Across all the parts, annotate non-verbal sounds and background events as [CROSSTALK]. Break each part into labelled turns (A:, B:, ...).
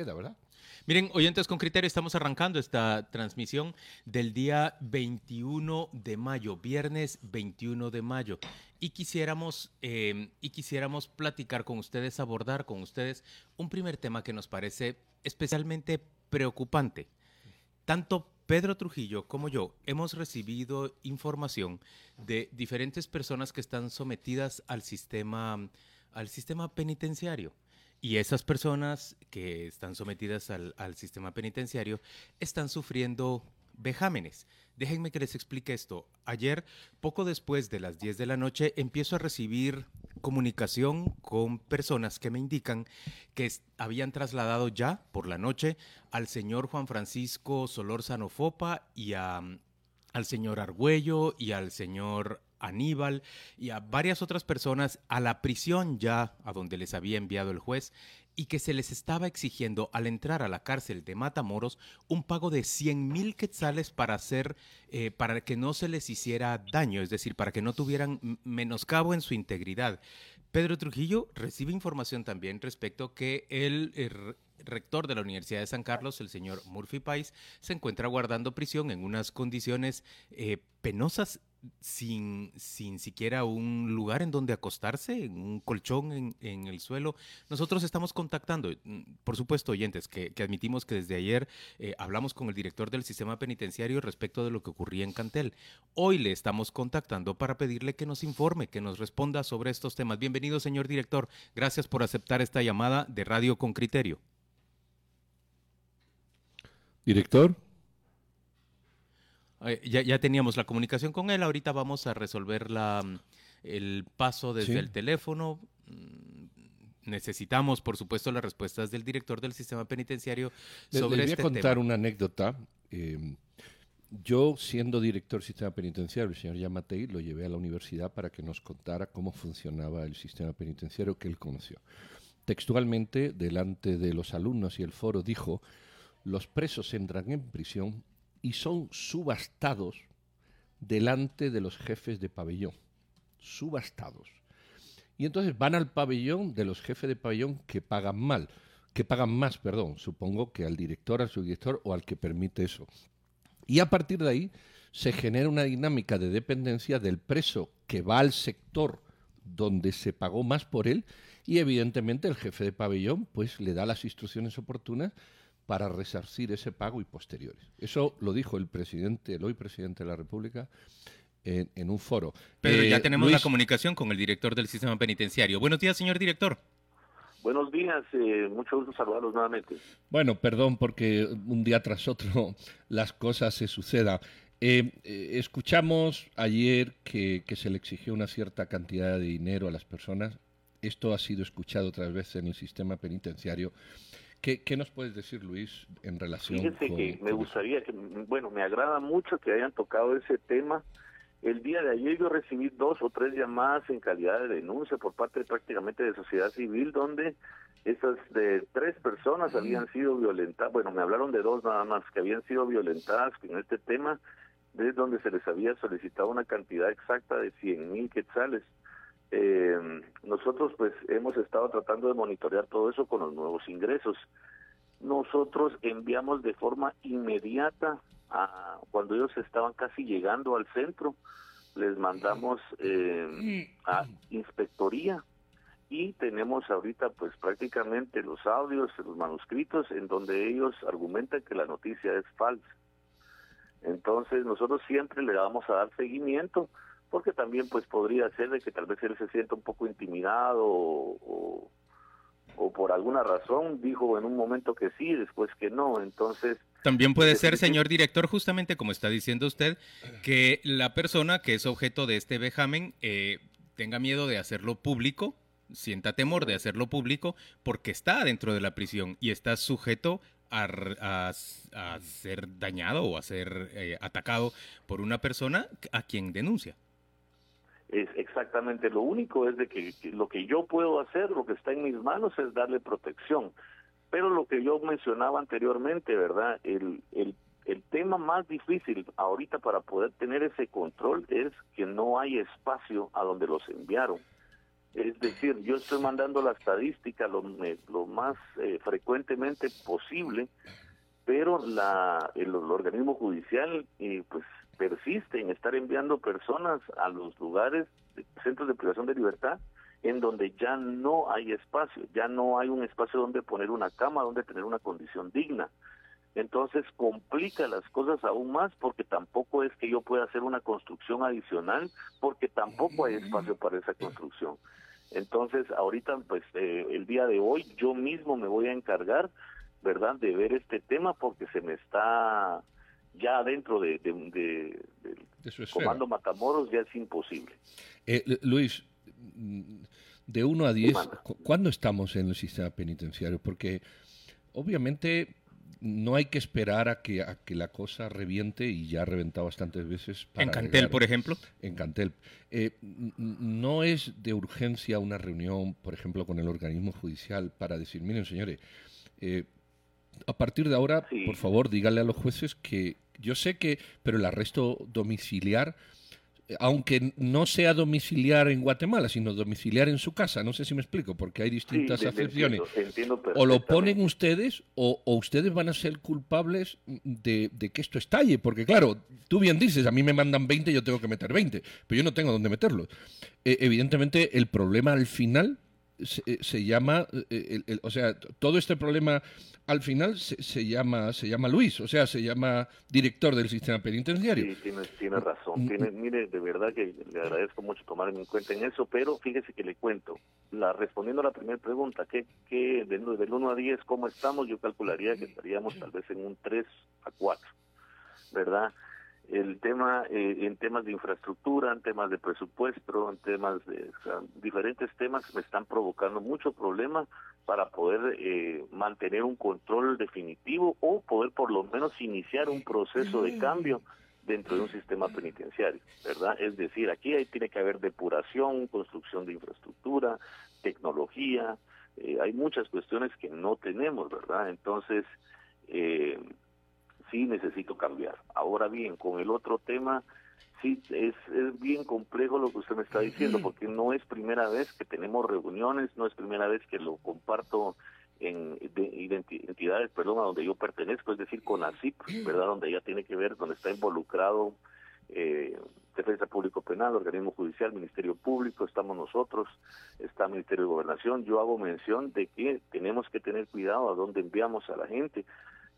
A: queda, ¿verdad?
B: Miren, oyentes con criterio, estamos arrancando esta transmisión del día 21 de mayo, viernes 21 de mayo. Y quisiéramos, eh, y quisiéramos platicar con ustedes, abordar con ustedes un primer tema que nos parece especialmente preocupante. Tanto Pedro Trujillo como yo hemos recibido información de diferentes personas que están sometidas al sistema, al sistema penitenciario. Y esas personas que están sometidas al, sistema penitenciario están sufriendo vejámenes. Déjenme que les explique esto. Ayer, poco después de las 10 de la noche, empiezo a recibir comunicación con personas que me indican que habían trasladado ya por la noche al señor Juan Francisco Solórzano Fopa y al señor Argüello y al señor Aníbal y a varias otras personas a la prisión ya a donde les había enviado el juez y que se les estaba exigiendo al entrar a la cárcel de Matamoros un pago de 100 mil quetzales para hacer, eh, para que no se les hiciera daño, es decir, para que no tuvieran menoscabo en su integridad. Pedro Trujillo recibe información también respecto que el, el rector de la Universidad de San Carlos, el señor Murphy Pais, se encuentra guardando prisión en unas condiciones eh, penosas sin, sin siquiera un lugar en donde acostarse, un colchón en, en, el suelo. Nosotros estamos contactando, mm, por supuesto, oyentes, que, admitimos que desde ayer eh, hablamos con el director del sistema penitenciario respecto de lo que ocurría en Cantel. Hoy le estamos contactando para pedirle que nos informe, que nos responda sobre estos temas. Bienvenido, señor director. Gracias por aceptar esta llamada de Radio con Criterio.
A: Director.
B: Eh, ya, teníamos la comunicación con él, ahorita vamos a resolver la, el paso desde el teléfono. Mm, necesitamos, por supuesto, las respuestas del director del sistema penitenciario sobre
A: le,
B: voy
A: a contar una anécdota. Em, yo, siendo director del sistema penitenciario, el señor Yamatei, lo llevé a la universidad para que nos contara cómo funcionaba el sistema penitenciario que él conoció. Textualmente, delante de los alumnos y el foro, dijo, los presos entran en prisión y son subastados delante de los jefes de pabellón. Subastados. Y entonces van al pabellón de los jefes de pabellón que pagan mal, que pagan más, perdón, supongo que al director, al subdirector o al que permite eso. Y a partir de ahí se genera una dinámica de dependencia del preso que va al sector donde se pagó más por él y evidentemente el jefe de pabellón pues le da las instrucciones oportunas para resarcir ese pago y posteriores. Eso lo dijo el presidente, el hoy presidente de la República, en, un foro.
B: Pero ya eh, tenemos la comunicación con el director del sistema penitenciario. Buenos días, señor director.
C: Buenos días, eh, mucho gusto saludarlos nuevamente.
A: Bueno, perdón porque un día tras otro [LAUGHS] las cosas se sucedan. Eh, escuchamos ayer que, que, se le exigió una cierta cantidad de dinero a las personas. Esto ha sido escuchado otras veces en el sistema penitenciario. ¿Qué, nos puedes decir, Luis, en relación
C: Fíjese que me gustaría, que, bueno, me agrada mucho que hayan tocado ese tema. El día de ayer yo recibí dos o tres llamadas en calidad de denuncia por parte prácticamente de sociedad civil, donde esas de tres personas habían sido violentadas, bueno, me hablaron de dos nada más, que habían sido violentadas en este tema, desde donde se les había solicitado una cantidad exacta de 100 mil quetzales. Eh, nosotros pues hemos estado tratando de monitorear todo eso con los nuevos ingresos. Nosotros enviamos de forma inmediata a cuando ellos estaban casi llegando al centro, les mandamos eh, a inspectoría y tenemos ahorita pues prácticamente los audios, los manuscritos en donde ellos argumentan que la noticia es falsa. Entonces nosotros siempre le vamos a dar seguimiento porque también pues podría ser de que tal vez él se sienta un poco intimidado o, o, por alguna razón dijo en un momento que sí, después que no, entonces...
B: También puede ser, señor director, justamente como está diciendo usted, que la persona que es objeto de este vejamen eh, tenga miedo de hacerlo público, sienta temor de hacerlo público, porque está dentro de la prisión y está sujeto a, ser dañado o a ser eh, atacado por una persona a quien denuncia
C: es exactamente lo único es de que, lo que yo puedo hacer, lo que está en mis manos es darle protección. Pero lo que yo mencionaba anteriormente, ¿verdad? El, el, el tema más difícil ahorita para poder tener ese control es que no hay espacio a donde los enviaron. Es decir, yo estoy mandando la estadística lo, lo más eh, frecuentemente posible, pero la, el, organismo judicial eh, pues persiste en estar enviando personas a los lugares, centros de privación de libertad, en donde ya no hay espacio, ya no hay un espacio donde poner una cama, donde tener una condición digna. Entonces complica las cosas aún más porque tampoco es que yo pueda hacer una construcción adicional porque tampoco hay espacio para esa construcción. Entonces ahorita pues eh, el día de hoy yo mismo me voy a encargar, ¿verdad?, de ver este tema porque se me está ya dentro de, de, Comando Matamoros ya es imposible.
A: Eh, Luis, de 1 a 10, ¿cuándo estamos en el sistema penitenciario? Porque obviamente no hay que esperar a que, a que la cosa reviente y ya ha reventado bastantes veces.
B: ¿En Cantel, por ejemplo?
A: En Cantel. Eh, no es de urgencia una reunión, por ejemplo, con el organismo judicial para decir, miren, señores, eh, a partir de ahora, por favor, díganle a los jueces que yo sé que, pero el arresto domiciliar aunque no sea domiciliar en Guatemala, sino domiciliar en su casa. No sé si me explico, porque hay distintas acepciones. o lo ponen ustedes o, ustedes van a ser culpables de, que esto estalle, porque claro, tú bien dices, a mí me mandan 20, yo tengo que meter 20, pero yo no tengo dónde meterlos. Eh, evidentemente, el problema al final se, eh, llama, eh, o sea, todo este problema al final se, llama se llama Luis, o sea, se llama director del sistema penitenciario.
C: Sí, tiene, tiene razón. Mm, tiene, mm. mire, de verdad que le agradezco mucho tomarme en cuenta en eso, pero fíjese que le cuento. La, respondiendo a la primera pregunta, ¿qué, qué, del 1 a 10, ¿cómo estamos? Yo calcularía que estaríamos tal vez en un 3 a 4, ¿verdad? El tema eh, en temas de infraestructura, en temas de presupuesto, en temas de diferentes temas me están provocando mucho problema para poder eh, mantener un control definitivo o poder por lo menos iniciar un proceso de cambio dentro de un sistema penitenciario, ¿verdad? Es decir, aquí hay, tiene que haber depuración, construcción de infraestructura, tecnología, eh, hay muchas cuestiones que no tenemos, ¿verdad? Entonces, eh, sí necesito cambiar. Ahora bien, con el otro tema, sí, es, es bien complejo lo que usted me está diciendo, porque no es primera vez que tenemos reuniones, no es primera vez que lo comparto en entidades, perdón, a donde yo pertenezco, es decir, con ASIP, ¿verdad? Donde ya tiene que ver, donde está involucrado eh, Defensa Público Penal, Organismo Judicial, Ministerio Público, estamos nosotros, está Ministerio de Gobernación. Yo hago mención de que tenemos que tener cuidado a dónde enviamos a la gente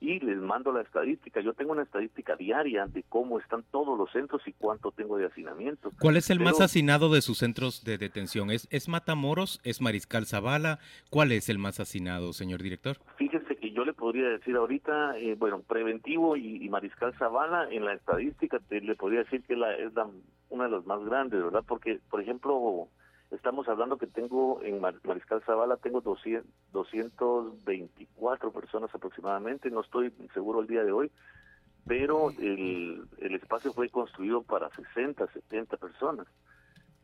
C: y les mando la estadística. Yo tengo una estadística diaria de cómo están todos los centros y cuánto tengo de hacinamiento.
B: ¿Cuál es el más hacinado de sus centros de detención? ¿Es, ¿Es Matamoros? ¿Es Mariscal Zavala? ¿Cuál es el más hacinado, señor director?
C: Fíjese que yo le podría decir ahorita, eh, bueno, preventivo y, Mariscal Zavala, en la estadística le podría decir que la, es una de las más grandes, ¿verdad? Porque, por ejemplo, Estamos hablando que tengo en Mariscal Zavala, tengo 200, 224 personas aproximadamente, no estoy seguro el día de hoy, pero el, el espacio fue construido para 60, 70 personas.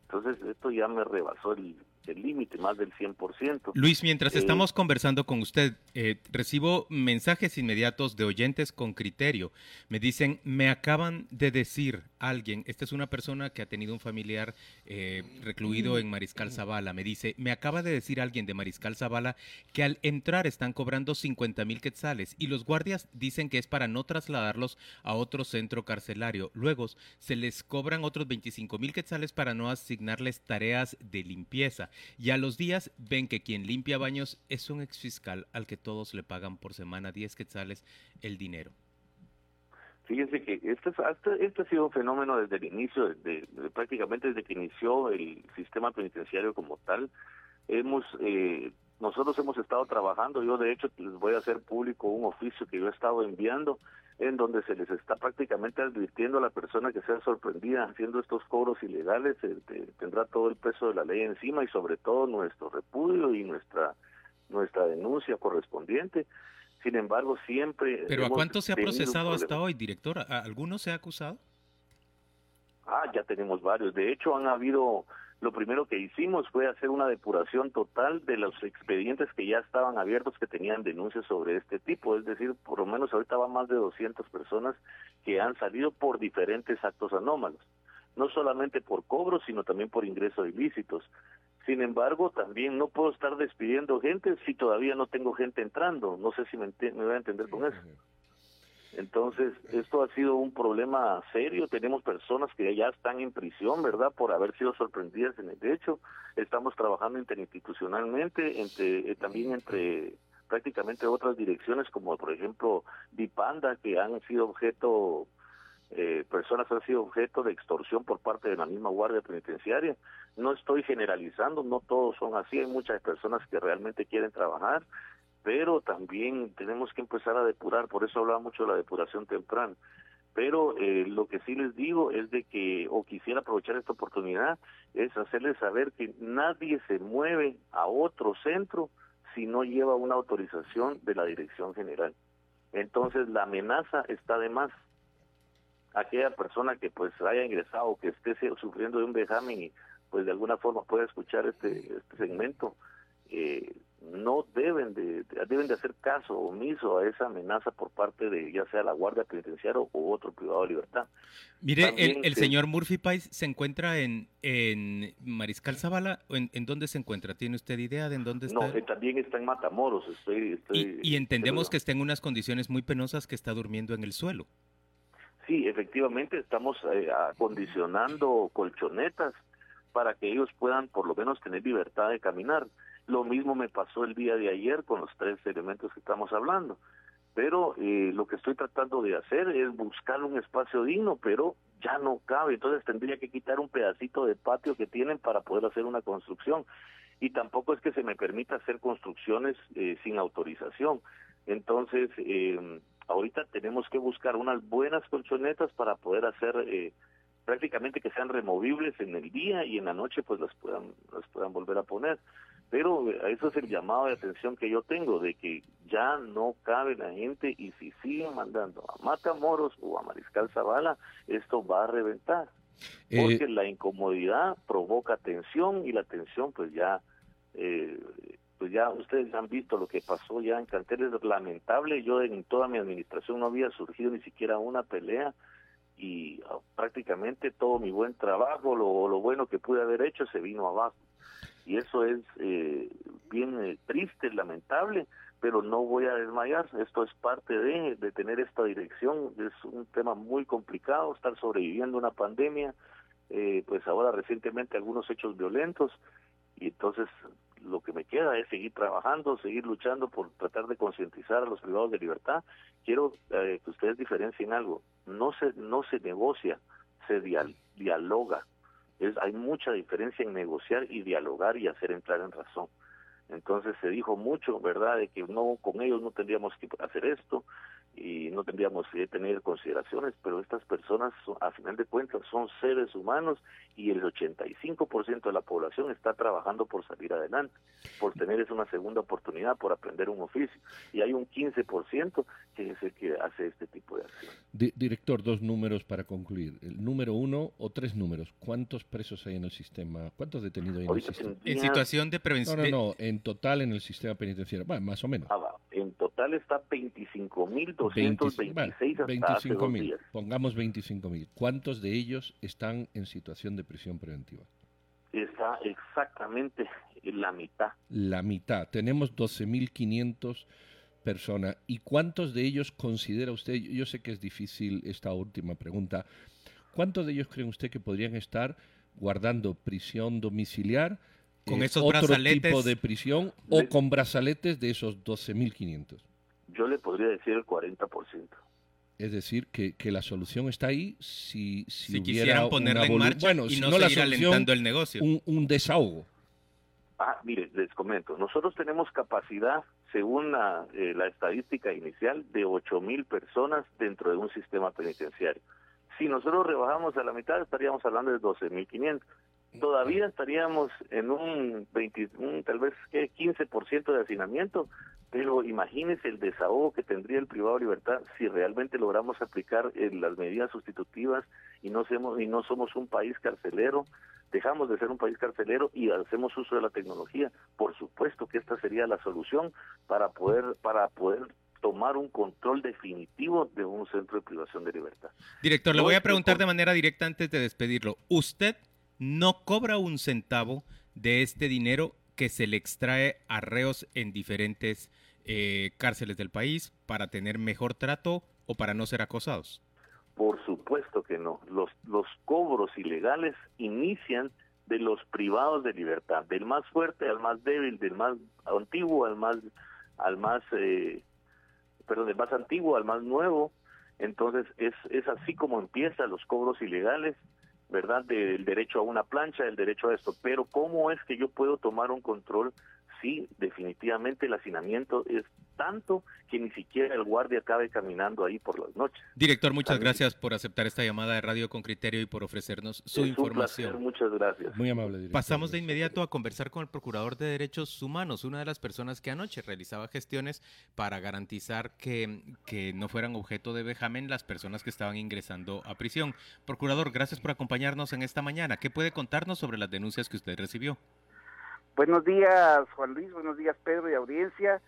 C: Entonces esto ya me rebasó el, el límite, más del 100%.
B: Luis, mientras eh, estamos conversando con usted, eh, recibo mensajes inmediatos de oyentes con criterio. Me dicen, me acaban de decir alguien, esta es una persona que ha tenido un familiar eh, recluido en Mariscal Zavala, me dice, me acaba de decir alguien de Mariscal Zavala que al entrar están cobrando 50 mil quetzales y los guardias dicen que es para no trasladarlos a otro centro carcelario. Luego se les cobran otros 25 mil quetzales para no asignarles tareas de limpieza. Y a los días ven que quien limpia baños es un exfiscal al que todos le pagan por semana 10 quetzales el dinero.
C: Fíjense que este, este, ha sido un fenómeno desde el inicio, de, prácticamente desde que inició el sistema penitenciario como tal. Hemos, eh, nosotros hemos estado trabajando, yo de hecho les voy a hacer público un oficio que yo he estado enviando en donde se les está prácticamente advirtiendo a la persona que sea sorprendida haciendo estos cobros ilegales, eh, tendrá todo el peso de la ley encima y sobre todo nuestro repudio y nuestra nuestra denuncia correspondiente. Sin embargo, siempre...
B: ¿Pero a cuánto se ha procesado hasta hoy, director? ¿A alguno se ha acusado?
C: Ah, ya tenemos varios. De hecho, han habido lo primero que hicimos fue hacer una depuración total de los expedientes que ya estaban abiertos que tenían denuncias sobre este tipo. Es decir, por lo menos ahorita van más de 200 personas que han salido por diferentes actos anómalos. No solamente por cobros, sino también por ingresos ilícitos. Sin embargo, también no puedo estar despidiendo gente si todavía no tengo gente entrando. No sé si me, me voy a entender con eso. Entonces, esto ha sido un problema serio. Tenemos personas que ya están en prisión, ¿verdad? Por haber sido sorprendidas en el hecho. Estamos trabajando interinstitucionalmente, entre, eh, también entre prácticamente otras direcciones, como por ejemplo Dipanda, que han sido objeto, eh, personas han sido objeto de extorsión por parte de la misma Guardia Penitenciaria. No estoy generalizando, no todos son así, hay muchas personas que realmente quieren trabajar pero también tenemos que empezar a depurar, por eso hablaba mucho de la depuración temprana. Pero eh, lo que sí les digo es de que, o quisiera aprovechar esta oportunidad, es hacerles saber que nadie se mueve a otro centro si no lleva una autorización de la dirección general. Entonces la amenaza está de más. Aquella persona que pues haya ingresado, que esté sufriendo de un vejamen y pues de alguna forma pueda escuchar este, este segmento, eh, no deben de, deben de hacer caso omiso a esa amenaza por parte de ya sea la Guardia Penitenciaria o otro privado de libertad.
B: Mire, el, señor Murphy Pais se encuentra en, en Mariscal Zavala, ¿En, ¿en, dónde se encuentra? ¿Tiene usted idea de en dónde está?
C: No, eh, también está en Matamoros. Estoy,
B: y, entendemos que está en unas condiciones muy penosas, que está durmiendo en el suelo.
C: Sí, efectivamente estamos eh, acondicionando colchonetas para que ellos puedan por lo menos tener libertad de caminar lo mismo me pasó el día de ayer con los tres elementos que estamos hablando. Pero eh, lo que estoy tratando de hacer es buscar un espacio digno, pero ya no cabe. Entonces tendría que quitar un pedacito de patio que tienen para poder hacer una construcción. Y tampoco es que se me permita hacer construcciones eh, sin autorización. Entonces, eh, ahorita tenemos que buscar unas buenas colchonetas para poder hacer eh, prácticamente que sean removibles en el día y en la noche pues las puedan las puedan volver a poner pero eh, eso es el llamado de atención que yo tengo, de que ya no cabe la gente y si siguen mandando a Matamoros o a Mariscal Zavala, esto va a reventar. Eh, porque la incomodidad provoca tensión y la tensión pues ya... Eh, pues ya ustedes han visto lo que pasó ya en Cantel, es lamentable, yo en toda mi administración no había surgido ni siquiera una pelea y ah, prácticamente todo mi buen trabajo, lo, lo bueno que pude haber hecho se vino abajo y eso es eh, bien eh, triste, lamentable, pero no voy a desmayar. Esto es parte de, de tener esta dirección. Es un tema muy complicado, estar sobreviviendo una pandemia, eh, pues ahora recientemente algunos hechos violentos, y entonces lo que me queda es seguir trabajando, seguir luchando por tratar de concientizar a los privados de libertad. Quiero que ustedes diferencien algo. No se, no se negocia, se dialoga es, hay mucha diferencia en negociar y dialogar y hacer entrar en razón. Entonces se dijo mucho, ¿verdad?, de que no con ellos no tendríamos que hacer esto, y no tendríamos que tener consideraciones, pero estas personas, a final de cuentas, son seres humanos y el 85% de la población está trabajando por salir adelante, por tener una segunda oportunidad, por aprender un oficio. Y hay un 15% que es el que hace este tipo de acción.
A: director, dos números para concluir. El número uno o tres números. ¿Cuántos presos hay en el sistema? ¿Cuántos detenidos hay en el sistema?
B: En situación de prevención.
A: No, no, no, en total en el sistema penitenciario. Bueno, más o menos.
C: Ah, en total está 25.226 hasta hace dos días.
A: Pongamos 25.000. ¿Cuántos de ellos están en situación de prisión preventiva?
C: Está exactamente la mitad.
A: La mitad. Tenemos 12.500 personas. ¿Y cuántos de ellos considera usted, yo sé que es difícil esta última pregunta, ¿cuántos de ellos cree usted que podrían estar guardando prisión domiciliar?
B: con esos
A: otro tipo de prisión o con brazaletes de esos 12.500?
C: Yo le podría decir el 40%.
A: Es decir, que, que la solución está ahí si, si,
B: si quisieran ponerla en marcha y no, seguir alentando el negocio.
A: Un, un, desahogo.
C: Ah, mire, les comento. Nosotros tenemos capacidad, según la, eh, la estadística inicial, de 8.000 personas dentro de un sistema penitenciario. Si nosotros rebajamos a la mitad, estaríamos hablando de 12.500 todavía estaríamos en un, 20, tal vez ¿qué? 15% de hacinamiento, pero imagínese el desahogo que tendría el privado de libertad si realmente logramos aplicar eh, las medidas sustitutivas y no, somos, y no somos un país carcelero, dejamos de ser un país carcelero y hacemos uso de la tecnología. Por supuesto que esta sería la solución para poder, para poder tomar un control definitivo de un centro de privación de libertad.
B: Director, le voy a preguntar de manera directa antes de despedirlo. ¿Usted no cobra un centavo de este dinero que se le extrae a reos en diferentes eh, cárceles del país para tener mejor trato o para no ser acosados?
C: Por supuesto que no. Los, los cobros ilegales inician de los privados de libertad, del más fuerte al más débil, del más antiguo al más, al más, eh, perdón, del más antiguo al más nuevo. Entonces es, es así como empiezan los cobros ilegales, ¿verdad? Del derecho a una plancha, del derecho a esto. Pero ¿cómo es que yo puedo tomar un control sí, definitivamente el hacinamiento es tanto que ni siquiera el guardia cabe caminando ahí por las noches.
B: Director, muchas gracias por aceptar esta llamada de Radio con Criterio y por ofrecernos su información.
C: muchas gracias.
A: Muy amable.
B: Director. Pasamos de inmediato a conversar con el Procurador de Derechos Humanos, una de las personas que anoche realizaba gestiones para garantizar que, que no fueran objeto de vejamen las personas que estaban ingresando a prisión. Procurador, gracias por acompañarnos en esta mañana. ¿Qué puede contarnos sobre las denuncias que usted recibió?
D: Buenos días, Juan Luis, buenos días, Pedro y audiencia.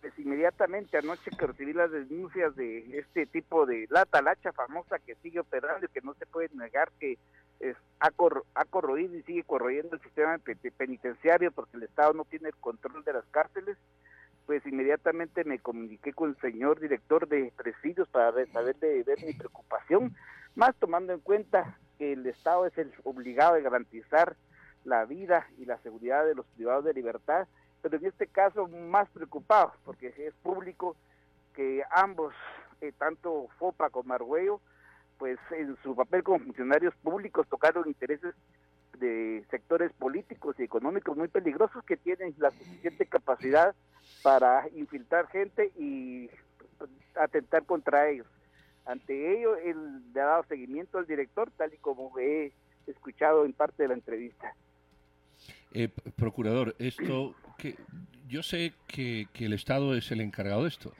D: Pues inmediatamente anoche que recibí las denuncias de este tipo de la talacha famosa que sigue operando y que no se puede negar que es, ha, ha corroído y sigue corroyendo el sistema penitenciario porque el Estado no tiene el control de las cárceles, pues inmediatamente me comuniqué con el señor director de presidios para saber de ver mi preocupación, más tomando en cuenta que el Estado es el obligado a garantizar la vida y la seguridad de los privados de libertad, pero en este caso más preocupado, porque es público que ambos, eh, tanto FOPA como Argüello, pues en su papel como funcionarios públicos tocaron intereses de sectores políticos y económicos muy peligrosos que tienen la suficiente capacidad para infiltrar gente y atentar contra ellos. Ante ello, él le ha dado seguimiento al director, tal y como he escuchado en parte de la entrevista.
A: Eh, procurador, esto que yo sé que, el Estado es el encargado de esto,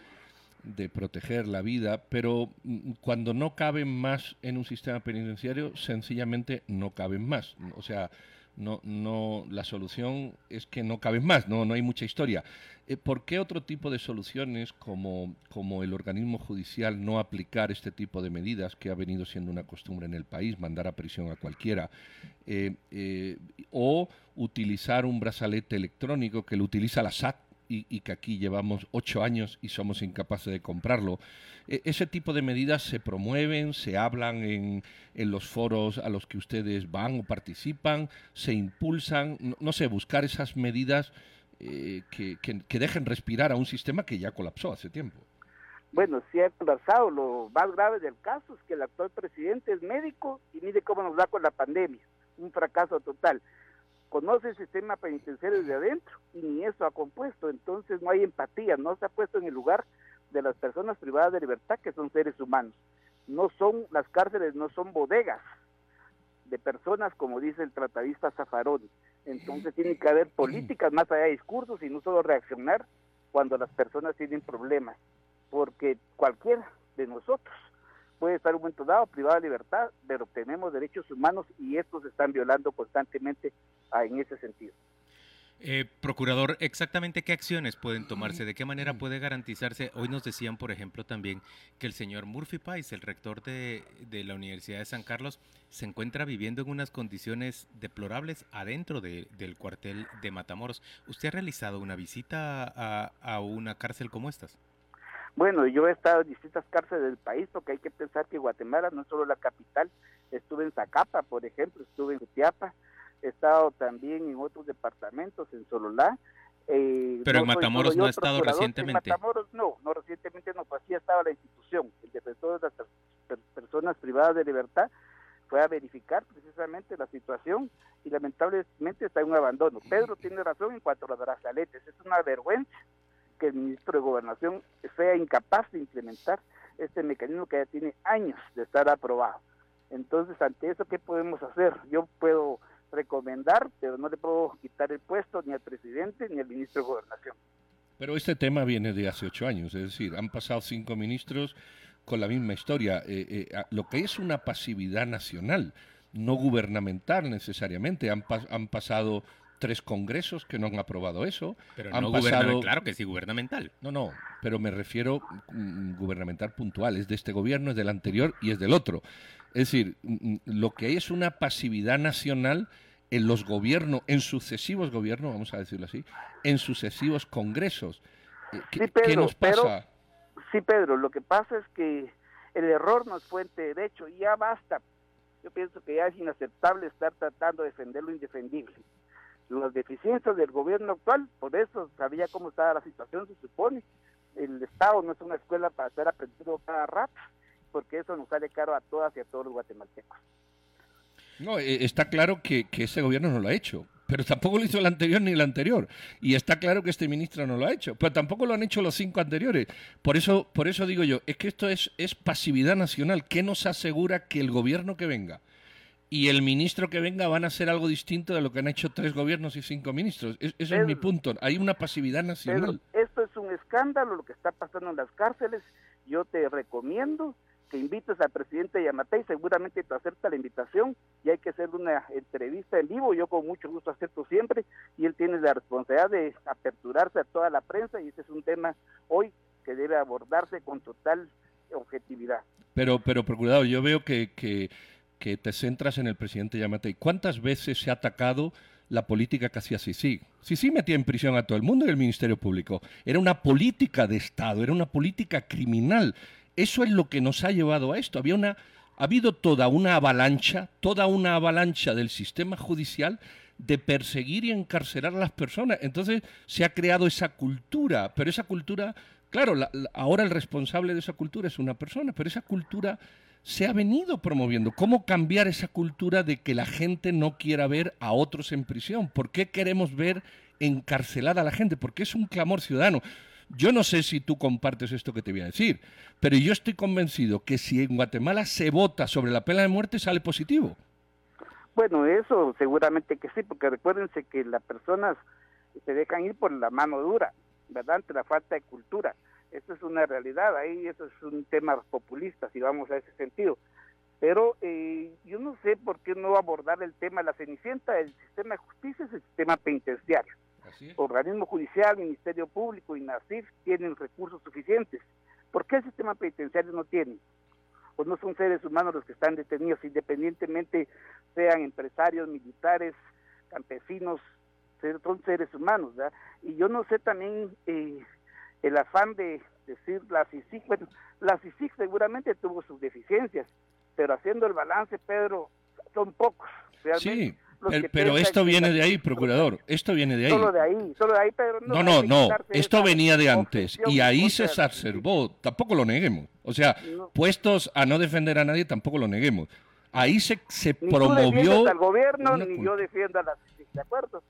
A: de proteger la vida, pero mm, cuando no caben más en un sistema penitenciario, sencillamente no caben más. O sea, no, no, la solución es que no caben más, no, no hay mucha historia. Eh, ¿Por qué otro tipo de soluciones como, como el organismo judicial no aplicar este tipo de medidas que ha venido siendo una costumbre en el país, mandar a prisión a cualquiera, eh, eh, o utilizar un brazalete electrónico que lo utiliza la SAT y, que aquí llevamos ocho años y somos incapaces de comprarlo. E, ese tipo de medidas se promueven, se hablan en, en, los foros a los que ustedes van o participan, se impulsan, no, sé, buscar esas medidas eh, que, que, dejen respirar a un sistema que ya colapsó hace tiempo.
D: Bueno, si ha colapsado. Lo más grave del caso es que el actual presidente es médico y mire cómo nos da con la pandemia. Un fracaso total conoce el sistema penitenciario de adentro y ni eso ha compuesto, entonces no hay empatía, no se ha puesto en el lugar de las personas privadas de libertad que son seres humanos. No son, las cárceles no son bodegas de personas como dice el tratadista Zafarón. Entonces tiene que haber políticas más allá de discursos y no solo reaccionar cuando las personas tienen problemas, porque cualquiera de nosotros puede estar un momento dado privada de libertad, pero tenemos derechos humanos y estos se están violando constantemente en ese sentido.
B: Eh, procurador, exactamente qué acciones pueden tomarse, de qué manera puede garantizarse. Hoy nos decían, por ejemplo, también que el señor Murphy Pais, el rector de, la Universidad de San Carlos, se encuentra viviendo en unas condiciones deplorables adentro del cuartel de Matamoros. ¿Usted ha realizado una visita a, a una cárcel como estas?
D: Bueno, yo he estado en distintas cárceles del país porque hay que pensar que Guatemala no es solo la capital. Estuve en Zacapa, por ejemplo, estuve en Tiapa, he estado también en otros departamentos, en Sololá.
B: Eh, Pero en Matamoros no ha estado recientemente.
D: En Matamoros no, no recientemente no, pues así estaba la institución, el defensor de las personas privadas de libertad fue a verificar precisamente la situación y lamentablemente está en un abandono. Pedro tiene razón en cuanto a los brazaletes, es una vergüenza que el ministro de Gobernación sea incapaz de implementar este mecanismo que ya tiene años de estar aprobado. Entonces, ante eso, ¿qué podemos hacer? Yo puedo recomendar, pero no le puedo quitar el puesto ni al presidente ni al ministro de Gobernación.
A: Pero este tema viene de hace ocho años, es decir, han pasado cinco ministros con la misma historia. Eh, eh, lo que es una pasividad nacional, no gubernamental necesariamente, han, han pasado tres congresos que no han aprobado eso.
B: Pero
A: han
B: no pasado... claro que sí, gubernamental.
A: No, no, pero me refiero mm, gubernamental puntual, es de este gobierno, es del anterior y es del otro. Es decir, mm, mm, lo que hay es una pasividad nacional en los gobiernos, en sucesivos gobiernos, vamos a decirlo así, en sucesivos congresos. Eh, ¿Qué, nos pasa?
D: sí, Pedro, lo que pasa es que el error no es fuente de derecho, y ya basta. Yo pienso que ya es inaceptable estar tratando de defender lo indefendible. Las deficiencias del gobierno actual, por eso sabía cómo estaba la situación, se supone. El Estado no es una escuela para estar aprendiendo cada rato, porque eso nos sale caro a todas y a todos los guatemaltecos.
A: No, eh, está claro que, que ese gobierno no lo ha hecho, pero tampoco lo hizo el anterior ni el anterior. Y está claro que este ministro no lo ha hecho, pero tampoco lo han hecho los cinco anteriores. Por eso, por eso digo yo, es que esto es, es pasividad nacional. ¿Qué nos asegura que el gobierno que venga y el ministro que venga van a hacer algo distinto de lo que han hecho tres gobiernos y cinco ministros? Es, ese es mi punto. Hay una pasividad nacional.
D: esto es un escándalo lo que está pasando en las cárceles. Yo te recomiendo que invites al presidente Yamatei, seguramente te acepta la invitación y hay que hacer una entrevista en vivo, yo con mucho gusto acepto siempre y él tiene la responsabilidad de aperturarse a toda la prensa y ese es un tema hoy que debe abordarse con total objetividad.
A: Pero, pero procurador, yo veo que, que, que te centras en el presidente Yamatei. ¿Cuántas veces se ha atacado la política que hacía Sisi. Sisi metía en prisión a todo el mundo y el Ministerio Público. Era una política de Estado, era una política criminal. Eso es lo que nos ha llevado a esto. Había una, ha habido toda una avalancha, toda una avalancha del sistema judicial de perseguir y encarcelar a las personas. Entonces se ha creado esa cultura, pero esa cultura, claro, ahora el responsable de esa cultura es una persona, pero esa cultura se ha venido promoviendo. ¿Cómo cambiar esa cultura de que la gente no quiera ver a otros en prisión? ¿Por qué queremos ver encarcelada a la gente? Porque es un clamor ciudadano. Yo no sé si tú compartes esto que te voy a decir, pero yo estoy convencido que si en Guatemala se vota sobre la pena de muerte sale positivo.
D: Bueno, eso seguramente que sí, porque recuérdense que las personas se dejan ir por la mano dura, ¿verdad? Ante la falta de cultura. Eso es una realidad, ahí eso es un tema populista, si vamos a ese sentido. Pero eh, yo no sé por qué no abordar el tema de la cenicienta, el sistema de justicia es el sistema penitenciario. Organismo judicial, Ministerio Público y NACIF tienen recursos suficientes. ¿Por qué el sistema penitenciario no tiene? Pues no son seres humanos los que están detenidos, independientemente sean empresarios, militares, campesinos, son seres humanos, ¿verdad? Y yo no sé también eh, el afán de decir la CICIC, bueno, la CICIC seguramente tuvo sus deficiencias, pero haciendo el balance, Pedro, son pocos.
A: Realmente. Sí pero esto viene de ahí, procurador. Esto viene de ahí.
D: Solo de ahí, solo de ahí, pero
A: no. No, no, Esto venía de antes y ahí se exacerbó. Tampoco lo neguemos. O sea, puestos a no defender a nadie, tampoco lo neguemos. Ahí se, se
D: ni
A: promovió.
D: Tú al gobierno, ni yo defiendo a la. ¿De acuerdo?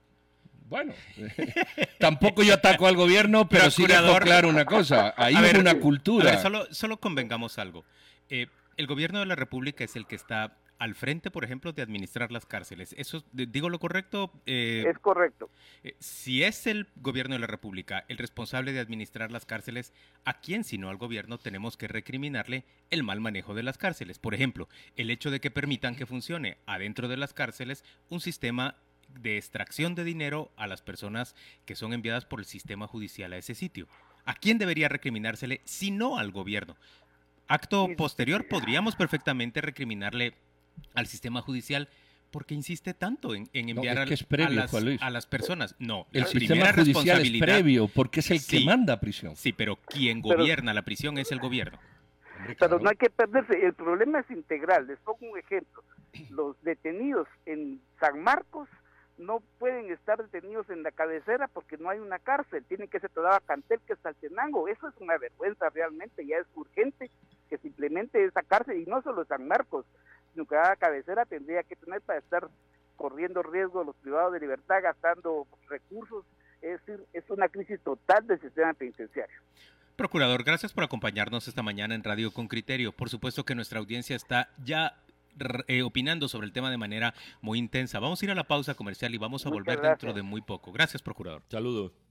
A: Bueno, [LAUGHS] tampoco yo ataco al gobierno, pero sí dejo claro una cosa. Ahí hay una cultura.
B: solo, solo convengamos algo. Eh, el gobierno de la República es el que está al frente, por ejemplo, de administrar las cárceles. ¿Eso digo lo correcto?
D: Eh, es correcto.
B: Eh, si es el gobierno de la República el responsable de administrar las cárceles, ¿a quién sino al gobierno tenemos que recriminarle el mal manejo de las cárceles? Por ejemplo, el hecho de que permitan que funcione adentro de las cárceles un sistema de extracción de dinero a las personas que son enviadas por el sistema judicial a ese sitio. ¿A quién debería recriminársele si no al gobierno? Acto posterior podríamos perfectamente recriminarle al sistema judicial porque insiste tanto en, enviar a, las, personas. No,
A: el sistema judicial es previo porque es el que manda a prisión.
B: Sí, pero quien gobierna la prisión es el gobierno.
D: Pero no hay que perderse, el problema es integral. Les pongo un ejemplo. Los detenidos en San Marcos no pueden estar detenidos en la cabecera porque no hay una cárcel, tienen que ser toda Cantel, que es Saltenango, eso es una vergüenza realmente, ya es urgente que simplemente esa cárcel, y no solo San Marcos, sino que cada cabecera tendría que tener para estar corriendo riesgo los privados de libertad, gastando recursos. Es decir, es una crisis total del sistema penitenciario.
B: Procurador, gracias por acompañarnos esta mañana en Radio con Criterio. Por supuesto que nuestra audiencia está ya eh, opinando sobre el tema de manera muy intensa. Vamos a ir a la pausa comercial y vamos a volver dentro de muy poco. Gracias, Procurador.
A: Saludos.